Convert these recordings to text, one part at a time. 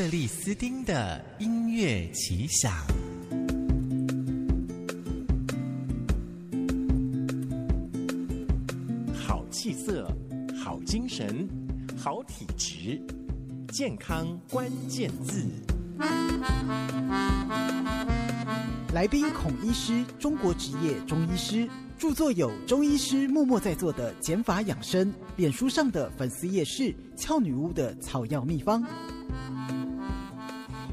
克里斯汀的音乐奇想。好气色，好精神，好体质，健康关键字。来宾孔医师，中国职业中医师，著作有《中医师默默在做的减法养生》，脸书上的粉丝页是“俏女巫”的草药秘方。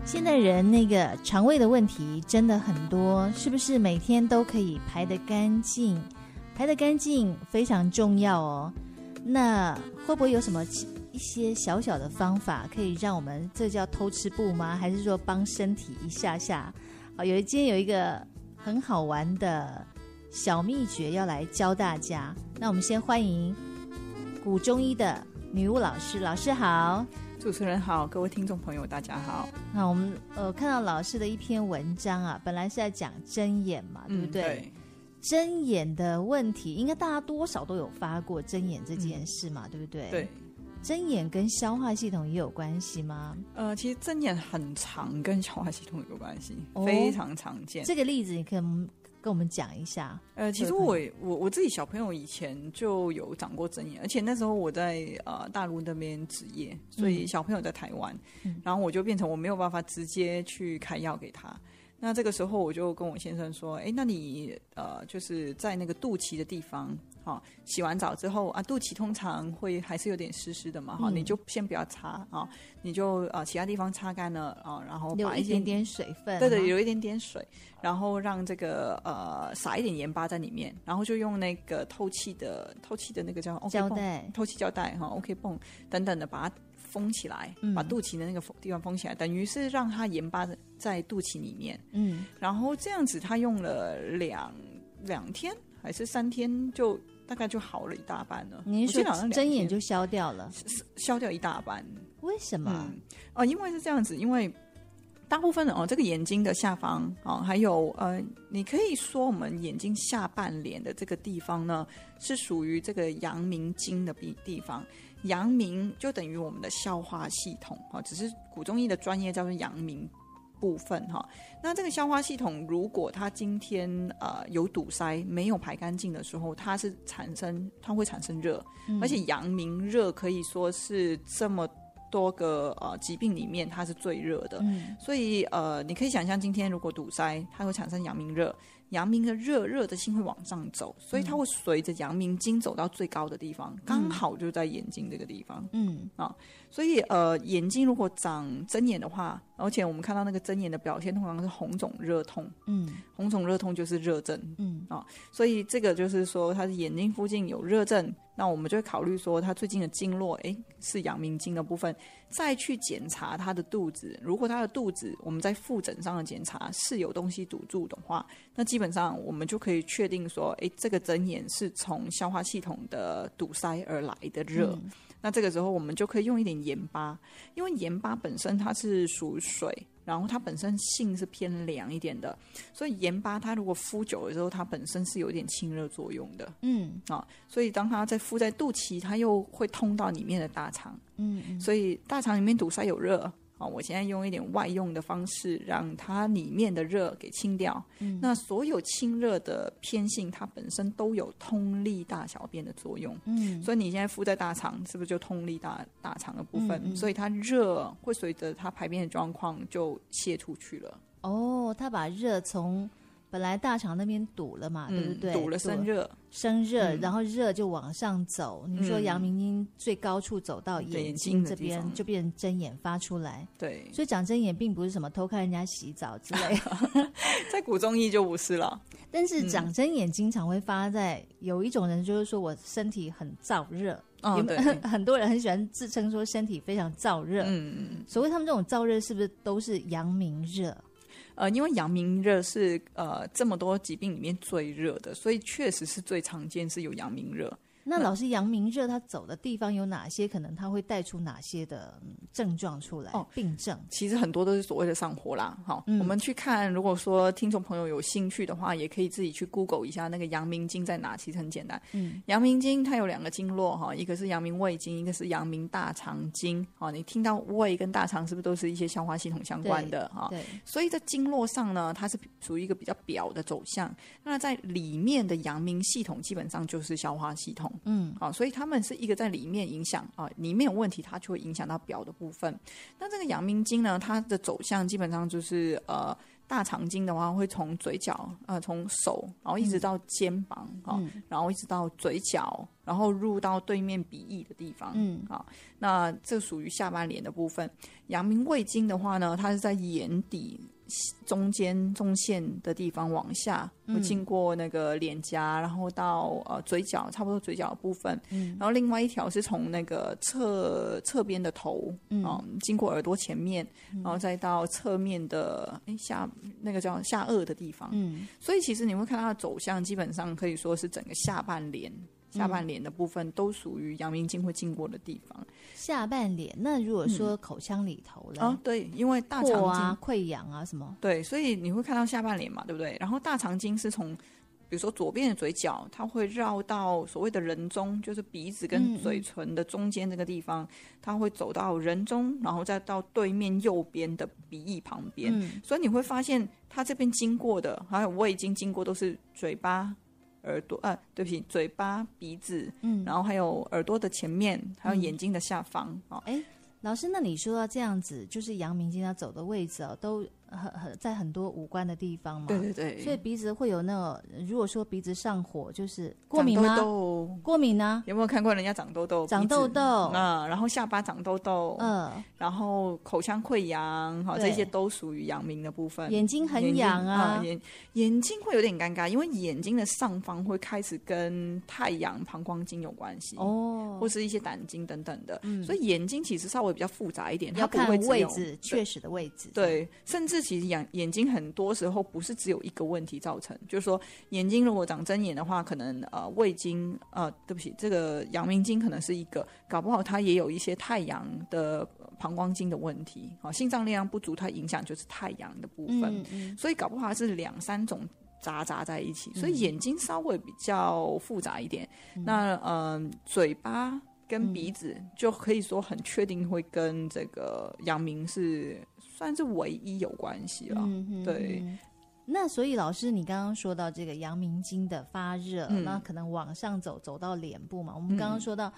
现代人那个肠胃的问题真的很多，是不是每天都可以排得干净？排得干净非常重要哦。那会不会有什么一些小小的方法，可以让我们这叫偷吃步吗？还是说帮身体一下下？好，有一今天有一个很好玩的小秘诀要来教大家。那我们先欢迎古中医的女巫老师，老师好，主持人好，各位听众朋友大家好。那我们呃看到老师的一篇文章啊，本来是在讲针眼嘛，对不对？嗯、对。针眼的问题，应该大家多少都有发过针眼这件事嘛，嗯、对不对？对。针眼跟消化系统也有关系吗？呃，其实针眼很常跟消化系统有关系，哦、非常常见。这个例子你可以跟我们讲一下。呃，其实我我我自己小朋友以前就有长过针眼，而且那时候我在呃大陆那边职业，所以小朋友在台湾，嗯、然后我就变成我没有办法直接去开药给他。那这个时候我就跟我先生说：“哎，那你呃就是在那个肚脐的地方。”好，洗完澡之后啊，肚脐通常会还是有点湿湿的嘛，哈、嗯，你就先不要擦啊，你就啊其他地方擦干了啊，然后把一点点水分，对对，有一点点水，然后让这个呃撒一点盐巴在里面，然后就用那个透气的透气的那个叫胶带，透气胶带哈，OK 泵等等的把它封起来，嗯、把肚脐的那个地方封起来，等于是让它盐巴在肚脐里面，嗯，然后这样子他用了两两天还是三天就。大概就好了一大半了。您说针眼就消掉了，消掉一大半。为什么？嗯、呃，因为是这样子，因为大部分的哦，这个眼睛的下方啊、哦，还有呃，你可以说我们眼睛下半脸的这个地方呢，是属于这个阳明经的地地方。阳明就等于我们的消化系统啊、哦，只是古中医的专业叫做阳明。部分哈，那这个消化系统，如果它今天呃有堵塞，没有排干净的时候，它是产生，它会产生热，嗯、而且阳明热可以说是这么多个呃疾病里面它是最热的，嗯、所以呃你可以想象，今天如果堵塞，它会产生阳明热。阳明的热热的心会往上走，所以它会随着阳明经走到最高的地方，嗯、刚好就在眼睛这个地方。嗯啊，所以呃，眼睛如果长针眼的话，而且我们看到那个针眼的表现通常是红肿热痛。嗯，红肿热痛就是热症。嗯啊，所以这个就是说，他的眼睛附近有热症，那我们就会考虑说，他最近的经络诶是阳明经的部分，再去检查他的肚子。如果他的肚子我们在复诊上的检查是有东西堵住的话，那基本上我们就可以确定说，诶，这个针眼是从消化系统的堵塞而来的热。嗯、那这个时候我们就可以用一点盐巴，因为盐巴本身它是属水，然后它本身性是偏凉一点的，所以盐巴它如果敷久了之后，它本身是有点清热作用的。嗯啊，所以当它在敷在肚脐，它又会通到里面的大肠。嗯，嗯，所以大肠里面堵塞有热。啊，我现在用一点外用的方式，让它里面的热给清掉。嗯，那所有清热的偏性，它本身都有通利大小便的作用。嗯，所以你现在敷在大肠，是不是就通利大大肠的部分？嗯嗯，所以它热会随着它排便的状况就泄出去了。哦，它把热从。本来大肠那边堵了嘛，对不对？堵了生热，生热，然后热就往上走。你说阳明经最高处走到眼睛这边，就变成针眼发出来。对，所以长针眼并不是什么偷看人家洗澡之类的，在古中医就不是了。但是长针眼经常会发在有一种人，就是说我身体很燥热。有没有 很多人很喜欢自称说身体非常燥热。嗯嗯，所谓他们这种燥热，是不是都是阳明热？呃，因为阳明热是呃这么多疾病里面最热的，所以确实是最常见是有阳明热。那老师，阳明热他走的地方有哪些？可能他会带出哪些的症状出来？哦，病症其实很多都是所谓的上火啦。好，嗯，我们去看，如果说听众朋友有兴趣的话，也可以自己去 Google 一下那个阳明经在哪。其实很简单，嗯，阳明经它有两个经络哈，一个是阳明胃经，一个是阳明大肠经。哦，你听到胃跟大肠是不是都是一些消化系统相关的哈？对，所以在经络上呢，它是属于一个比较表的走向。那在里面的阳明系统基本上就是消化系统。嗯，好，所以他们是一个在里面影响啊，里面有问题，它就会影响到表的部分。那这个阳明经呢，它的走向基本上就是呃，大肠经的话会从嘴角呃，从手，然后一直到肩膀啊，嗯、然后一直到嘴角，然后入到对面鼻翼的地方。嗯，好，那这属于下半脸的部分。阳明胃经的话呢，它是在眼底。中间中线的地方往下，会经过那个脸颊，然后到呃嘴角，差不多嘴角的部分。嗯，然后另外一条是从那个侧侧边的头，嗯、呃，经过耳朵前面，然后再到侧面的哎下那个叫下颚的地方。嗯，所以其实你会看它的走向，基本上可以说是整个下半脸。下半脸的部分都属于阳明经会经过的地方。下半脸，那如果说口腔里头了？啊、嗯哦，对，因为大肠经啊、溃疡啊什么，对，所以你会看到下半脸嘛，对不对？然后大肠经是从，比如说左边的嘴角，它会绕到所谓的人中，就是鼻子跟嘴唇的中间这个地方，嗯、它会走到人中，然后再到对面右边的鼻翼旁边。嗯、所以你会发现，它这边经过的，还有胃经经过，都是嘴巴。耳朵啊，对不起，嘴巴、鼻子，嗯，然后还有耳朵的前面，还有眼睛的下方啊。哎、老师，那你说到这样子，就是阳明经它走的位置哦，都。很很在很多五官的地方嘛，对对对，所以鼻子会有那个，如果说鼻子上火，就是过敏吗？过敏呢？有没有看过人家长痘痘？长痘痘，嗯，然后下巴长痘痘，嗯，然后口腔溃疡，哈，这些都属于阳明的部分。眼睛很痒啊，眼眼睛会有点尴尬，因为眼睛的上方会开始跟太阳膀胱经有关系哦，或是一些胆经等等的，所以眼睛其实稍微比较复杂一点，它不会位置，确实的位置，对，甚至。其实眼眼睛很多时候不是只有一个问题造成，就是说眼睛如果长针眼的话，可能呃胃经呃对不起，这个阳明经可能是一个，搞不好它也有一些太阳的膀胱经的问题，好，心脏力量不足，它影响就是太阳的部分，嗯嗯，所以搞不好它是两三种杂杂在一起，所以眼睛稍微比较复杂一点。嗯、那嗯、呃，嘴巴跟鼻子就可以说很确定会跟这个阳明是。算是唯一有关系了，对。那所以老师，你刚刚说到这个阳明经的发热，嗯、那可能往上走，走到脸部嘛。我们刚刚说到，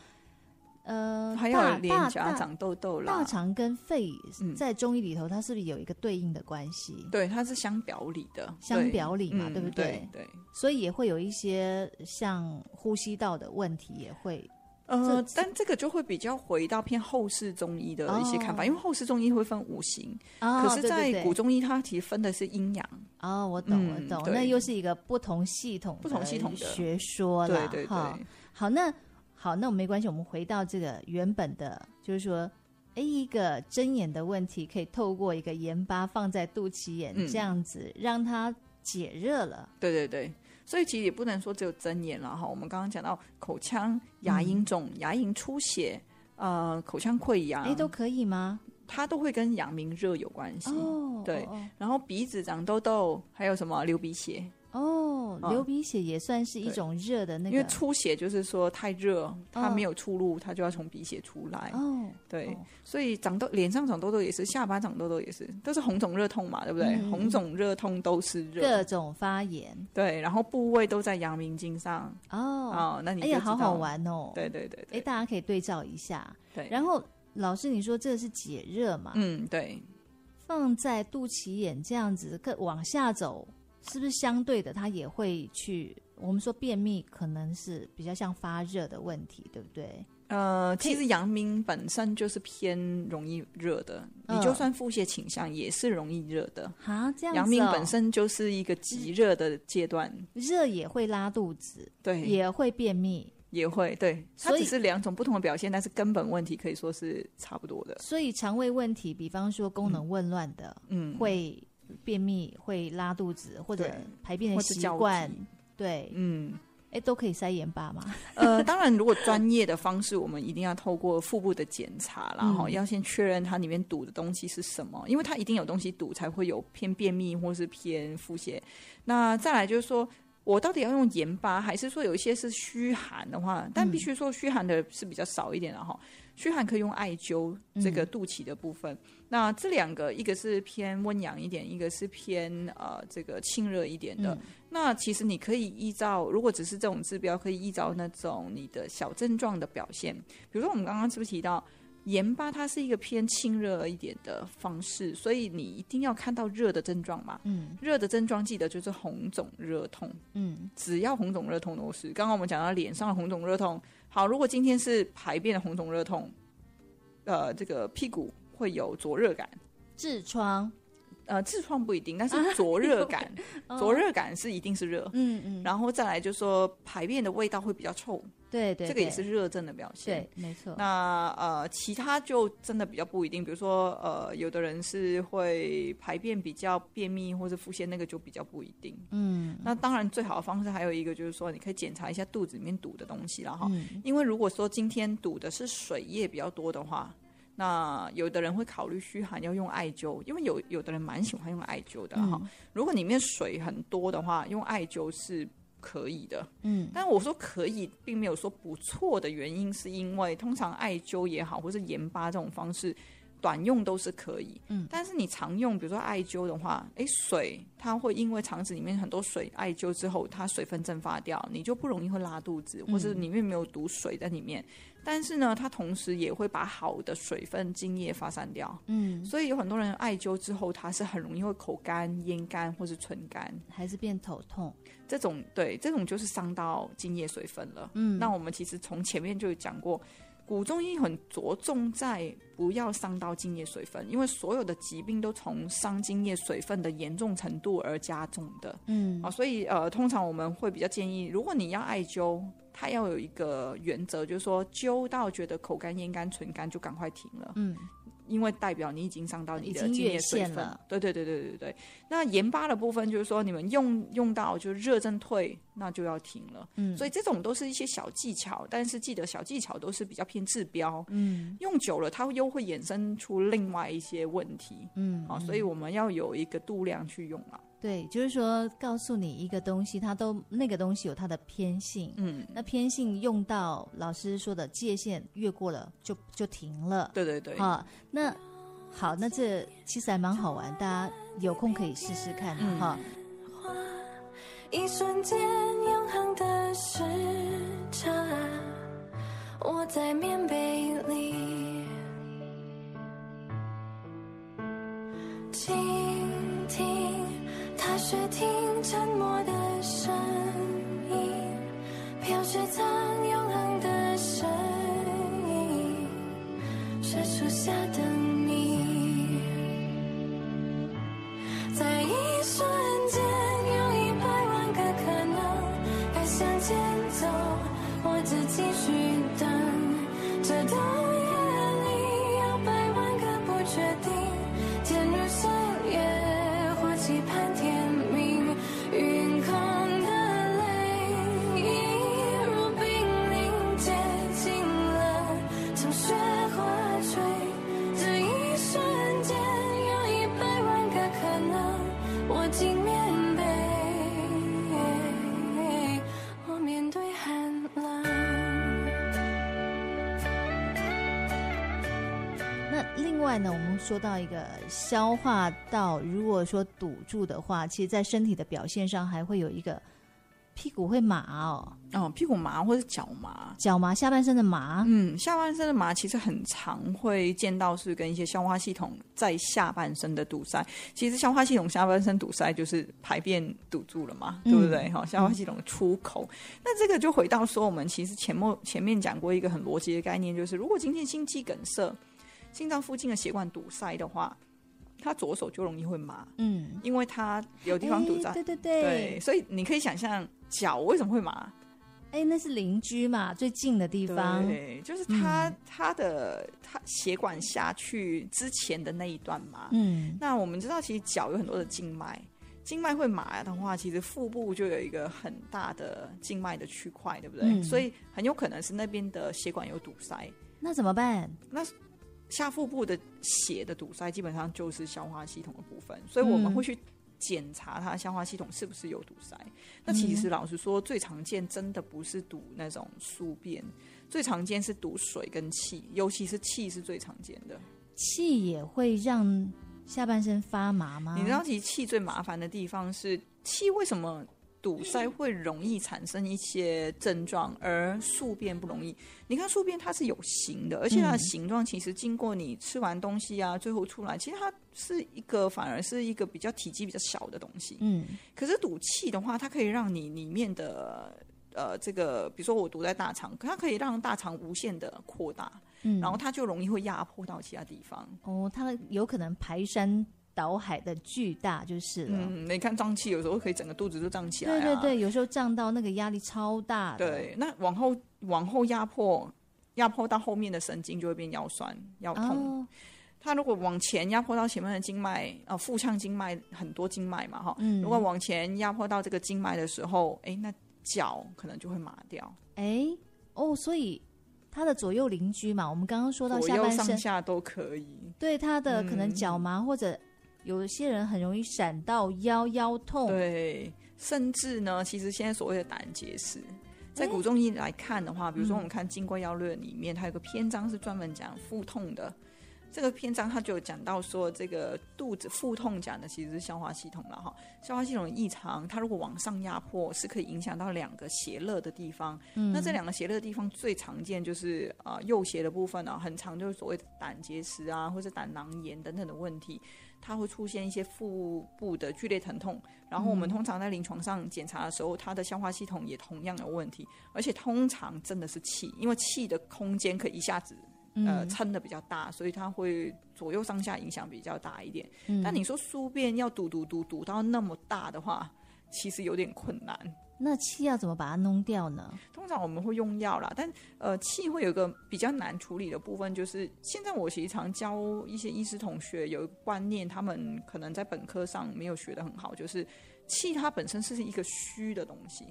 嗯、呃，还有脸颊长痘痘啦。大肠跟肺在中医里头，它是不是有一个对应的关系？对，它是相表里的，相表里嘛，对，对不对？对。对所以也会有一些像呼吸道的问题，也会。呃，但这个就会比较回到偏后世中医的一些看法，哦、因为后世中医会分五行，哦、可是，在古中医它其实分的是阴阳。哦，我懂，我懂，嗯、那又是一个不同系统、不同系统的学说了。对对对。好，那好，那我们没关系，我们回到这个原本的，就是说，哎，一个针眼的问题，可以透过一个盐巴放在肚脐眼，嗯、这样子让它解热了。对对对。所以其实也不能说只有针眼了哈，我们刚刚讲到口腔牙龈肿、嗯、牙龈出血，呃，口腔溃疡，哎，都可以吗？它都会跟阳明热有关系，哦、对。哦、然后鼻子长痘痘，还有什么流鼻血？哦，流鼻血也算是一种热的那个，因为出血就是说太热，它没有出路，它就要从鼻血出来。哦，对，所以长痘，脸上长痘痘也是，下巴长痘痘也是，都是红肿热痛嘛，对不对？红肿热痛都是热，各种发炎。对，然后部位都在阳明经上。哦哦，那你哎呀，好好玩哦。对对对，哎，大家可以对照一下。对，然后老师你说这是解热嘛？嗯，对，放在肚脐眼这样子，更往下走。是不是相对的，它也会去？我们说便秘可能是比较像发热的问题，对不对？呃，其实阳明本身就是偏容易热的，呃、你就算腹泻倾向也是容易热的。啊，这样。阳明本身就是一个极热的阶段，热也会拉肚子，对，也会便秘，也会对。它只是两种不同的表现，但是根本问题可以说是差不多的。所以肠胃问题，比方说功能紊乱的，嗯，会。便秘会拉肚子，或者排便的习惯，对，嗯，哎，都可以塞盐巴吗？呃，当然，如果专业的方式，我们一定要透过腹部的检查，然后要先确认它里面堵的东西是什么，因为它一定有东西堵，才会有偏便秘或是偏腹泻。那再来就是说，我到底要用盐巴，还是说有一些是虚寒的话？但必须说虚寒的是比较少一点的哈。虚寒可以用艾灸这个肚脐的部分。嗯、那这两个，一个是偏温阳一点，一个是偏呃这个清热一点的。嗯那其实你可以依照，如果只是这种治标，可以依照那种你的小症状的表现。比如说，我们刚刚是不是提到盐巴，它是一个偏清热一点的方式，所以你一定要看到热的症状嘛。嗯，热的症状记得就是红肿热痛。嗯，只要红肿热痛都是。刚刚我们讲到脸上的红肿热痛，好，如果今天是排便的红肿热痛，呃，这个屁股会有灼热感，痔疮。呃，痔疮不一定，但是 灼热感，灼热、啊、感是一定是热。嗯嗯。然后再来就是说排便的味道会比较臭，对，对对，这个也是热症的表现。对，没错。那呃，其他就真的比较不一定，比如说呃，有的人是会排便比较便秘或者腹泻，那个就比较不一定。嗯。那当然，最好的方式还有一个就是说，你可以检查一下肚子里面堵的东西了哈。嗯。因为如果说今天堵的是水液比较多的话。那有的人会考虑虚寒要用艾灸，因为有有的人蛮喜欢用艾灸的哈。嗯、如果里面水很多的话，用艾灸是可以的。嗯，但我说可以，并没有说不错的原因，是因为通常艾灸也好，或是盐巴这种方式。短用都是可以，嗯，但是你常用，比如说艾灸的话，诶，水它会因为肠子里面很多水，艾灸之后它水分蒸发掉，你就不容易会拉肚子，或是里面没有毒水在里面。嗯、但是呢，它同时也会把好的水分精液发散掉，嗯，所以有很多人艾灸之后，它是很容易会口干、咽干或是唇干，还是变头痛。这种对，这种就是伤到精液水分了。嗯，那我们其实从前面就有讲过。古中医很着重在不要伤到津液水分，因为所有的疾病都从伤津液水分的严重程度而加重的。嗯，啊，所以呃，通常我们会比较建议，如果你要艾灸，它要有一个原则，就是说灸到觉得口干、咽干、唇干就赶快停了。嗯。因为代表你已经伤到你的津液水分了，对对对对对对。那盐巴的部分就是说，你们用用到就热症退，那就要停了。嗯，所以这种都是一些小技巧，但是记得小技巧都是比较偏治标。嗯，用久了它又会衍生出另外一些问题。嗯，好，所以我们要有一个度量去用啊。对，就是说，告诉你一个东西，它都那个东西有它的偏性，嗯，那偏性用到老师说的界限越过了，就就停了。对对对，啊，那好，那这其实还蛮好玩，大家有空可以试试看哈。一瞬间永恒的时差，我在棉被里雪听沉默的声音，飘雪藏永恒的声音，是树下的你，在一瞬间有一百万个可能，该向前走，或者继续等，这都。呢，我们说到一个消化道，如果说堵住的话，其实在身体的表现上还会有一个屁股会麻哦，哦，屁股麻或者脚麻，脚麻，下半身的麻，嗯，下半身的麻其实很常会见到是跟一些消化系统在下半身的堵塞。其实消化系统下半身堵塞就是排便堵住了嘛，嗯、对不对？哈，消化系统的出口。嗯、那这个就回到说，我们其实前面前面讲过一个很逻辑的概念，就是如果今天心肌梗塞。心脏附近的血管堵塞的话，他左手就容易会麻，嗯，因为他有地方堵塞，对对对，对，所以你可以想象脚为什么会麻？哎，那是邻居嘛，最近的地方，对，就是他他的他血管下去之前的那一段嘛，嗯，那我们知道其实脚有很多的静脉，静脉会麻的话，其实腹部就有一个很大的静脉的区块，对不对？嗯、所以很有可能是那边的血管有堵塞。那怎么办？那下腹部的血的堵塞，基本上就是消化系统的部分，所以我们会去检查它消化系统是不是有堵塞。嗯、那其实老实说，最常见真的不是堵那种宿便，最常见是堵水跟气，尤其是气是最常见的。气也会让下半身发麻吗？你知道，其实气最麻烦的地方是气为什么堵塞会容易产生一些症状，而宿便不容易？你看宿便它是有形的，而且它的形状其实经过你吃完东西啊，最后出来，其实它是一个反而是一个比较体积比较小的东西。嗯，可是堵气的话，它可以让你里面的呃这个，比如说我堵在大肠，它可以让大肠无限的扩大。嗯，然后它就容易会压迫到其他地方。哦，它有可能排山倒海的巨大就是了。嗯，你看胀气有时候可以整个肚子都胀起来啊。对对对，有时候胀到那个压力超大。对，那往后往后压迫，压迫到后面的神经就会变腰酸、腰痛。哦，它如果往前压迫到前面的经脉，呃，腹腔经脉很多经脉嘛，哈。嗯。如果往前压迫到这个经脉的时候，哎，那脚可能就会麻掉。哎，哦，所以。他的左右邻居嘛，我们刚刚说到下半身上下都可以。对他的可能脚麻，嗯、或者有些人很容易闪到腰腰痛。对，甚至呢，其实现在所谓的胆结石，在古中医来看的话，欸、比如说我们看《金匮要略》里面，它有个篇章是专门讲腹痛的。这个篇章他就讲到说，这个肚子腹痛讲的其实是消化系统了哈。消化系统的异常，它如果往上压迫，是可以影响到两个邪热的地方。嗯，那这两个邪热的地方最常见就是啊、呃、右斜的部分呢、啊，很常就是所谓的胆结石啊，或者胆囊炎等等的问题，它会出现一些腹部的剧烈疼痛。然后我们通常在临床上检查的时候，它的消化系统也同样有问题，而且通常真的是气，因为气的空间可以一下子。呃，撑的比较大，所以它会左右上下影响比较大一点。嗯、但你说宿便要堵堵堵堵到那么大的话，其实有点困难。那气要怎么把它弄掉呢？通常我们会用药啦，但呃，气会有一个比较难处理的部分，就是现在我其实常教一些医师同学有一个观念，他们可能在本科上没有学得很好，就是气它本身是一个虚的东西，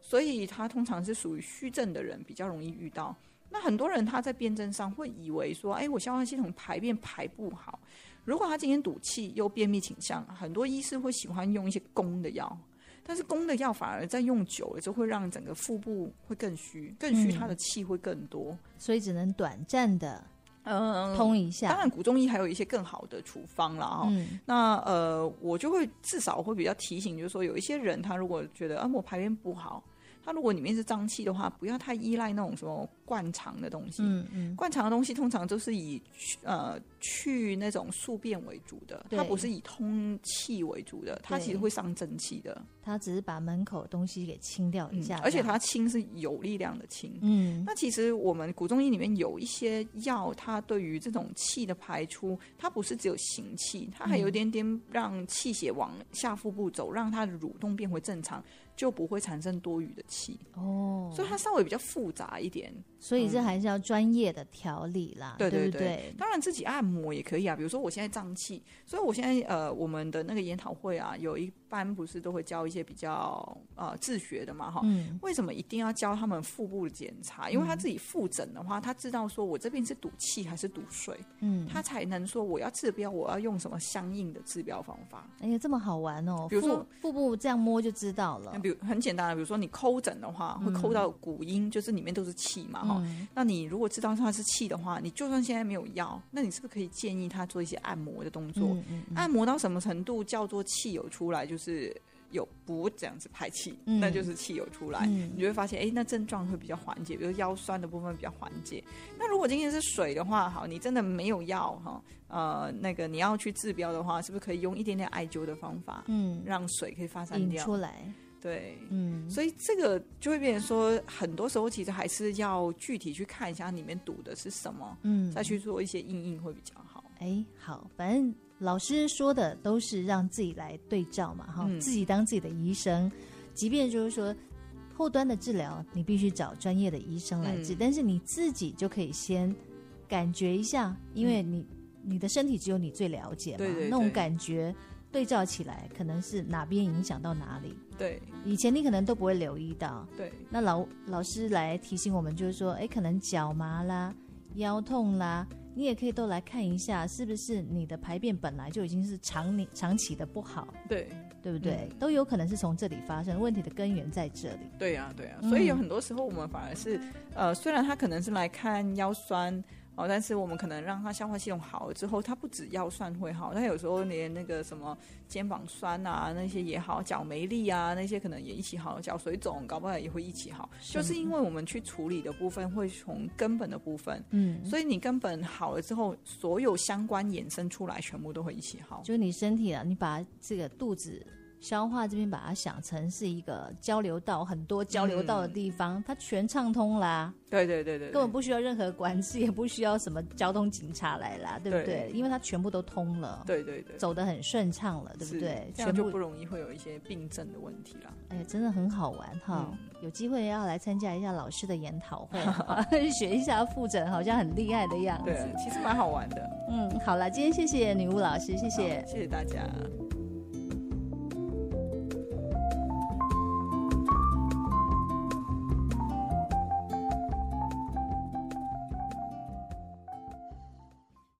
所以它通常是属于虚症的人比较容易遇到。那很多人他在辩证上会以为说，哎，我消化系统排便排不好。如果他今天赌气又便秘倾向，很多医师会喜欢用一些攻的药，但是攻的药反而在用久了，就会让整个腹部会更虚，更虚，它的气会更多，嗯，所以只能短暂的嗯通一下。当然，古中医还有一些更好的处方了哈。嗯、那呃，我就会至少会比较提醒，就是说有一些人他如果觉得啊，我排便不好。它如果里面是脏气的话，不要太依赖那种什么灌肠的东西。嗯嗯，灌肠的东西通常都是以呃去那种宿便为主的，它不是以通气为主的，它其实会伤正气的。它只是把门口的东西给清掉一下，嗯，而且它清是有力量的清。嗯，那其实我们古中医里面有一些药，它对于这种气的排出，它不是只有行气，它还有一点点让气血往下腹部走，让它的蠕动变回正常。就不会产生多余的气。哦，所以它稍微比较复杂一点，所以这还是要专业的调理啦，对对对，对对当然自己按摩也可以啊，比如说我现在胀气，所以我现在呃，我们的那个研讨会啊，有一般不是都会教一些比较呃自学的嘛哈，嗯，为什么一定要教他们腹部的检查？因为他自己复诊的话，他知道说我这边是堵气还是堵水，嗯，他才能说我要治标，我要用什么相应的治标方法。哎呀，这么好玩哦，比如说腹部这样摸就知道了。比如很简单的，比如说你抠诊的话，会抠到鼓阴，就是里面都是气嘛，哈、嗯。那你如果知道它是气的话，你就算现在没有药，那你是不是可以建议他做一些按摩的动作？嗯、按摩到什么程度叫做气有出来？就是有不这样子排气，嗯、那就是气有出来。嗯、你就会发现，哎，那症状会比较缓解，比如腰酸的部分比较缓解。那如果今天是水的话，好，你真的没有药哈，呃，那个你要去治标的话，是不是可以用一点点艾灸的方法，嗯，让水可以发散掉出来？对，嗯，所以这个就会变成说，很多时候其实还是要具体去看一下里面堵的是什么，嗯，再去做一些因应会比较好。哎，好，反正老师说的都是让自己来对照嘛，哈，嗯，自己当自己的医生，即便就是说后端的治疗你必须找专业的医生来治，嗯，但是你自己就可以先感觉一下，因为你，嗯，你的身体只有你最了解嘛，对对对，那种感觉。对照起来，可能是哪边影响到哪里。对，以前你可能都不会留意到。对，那老老师来提醒我们，就是说，哎，可能脚麻啦、腰痛啦，你也可以都来看一下，是不是你的排便本来就已经是长年长期的不好。对，对不对？嗯、都有可能是从这里发生问题的根源在这里。对呀、啊，对呀、啊，所以有很多时候我们反而是，嗯、呃，虽然他可能是来看腰酸。哦，但是我们可能让他消化系统好了之后，他不止腰酸会好，他有时候连那个什么肩膀酸啊那些也好，脚没力啊那些可能也一起好，脚水肿搞不好也会一起好，是就是因为我们去处理的部分会从根本的部分，嗯，所以你根本好了之后，所有相关衍生出来全部都会一起好。就是你身体啊，你把这个肚子。消化这边把它想成是一个交流道，很多交流道的地方，嗯、它全畅通啦。对对对对，根本不需要任何管制，也不需要什么交通警察来啦，对不对？对因为它全部都通了。对对对，走得很顺畅了，对不对？这样就不容易会有一些病症的问题啦。哎，真的很好玩哈！嗯、有机会要来参加一下老师的研讨会，学一下复诊，好像很厉害的样子。对，其实蛮好玩的。嗯，好了，今天谢谢女巫老师，谢谢，谢谢大家。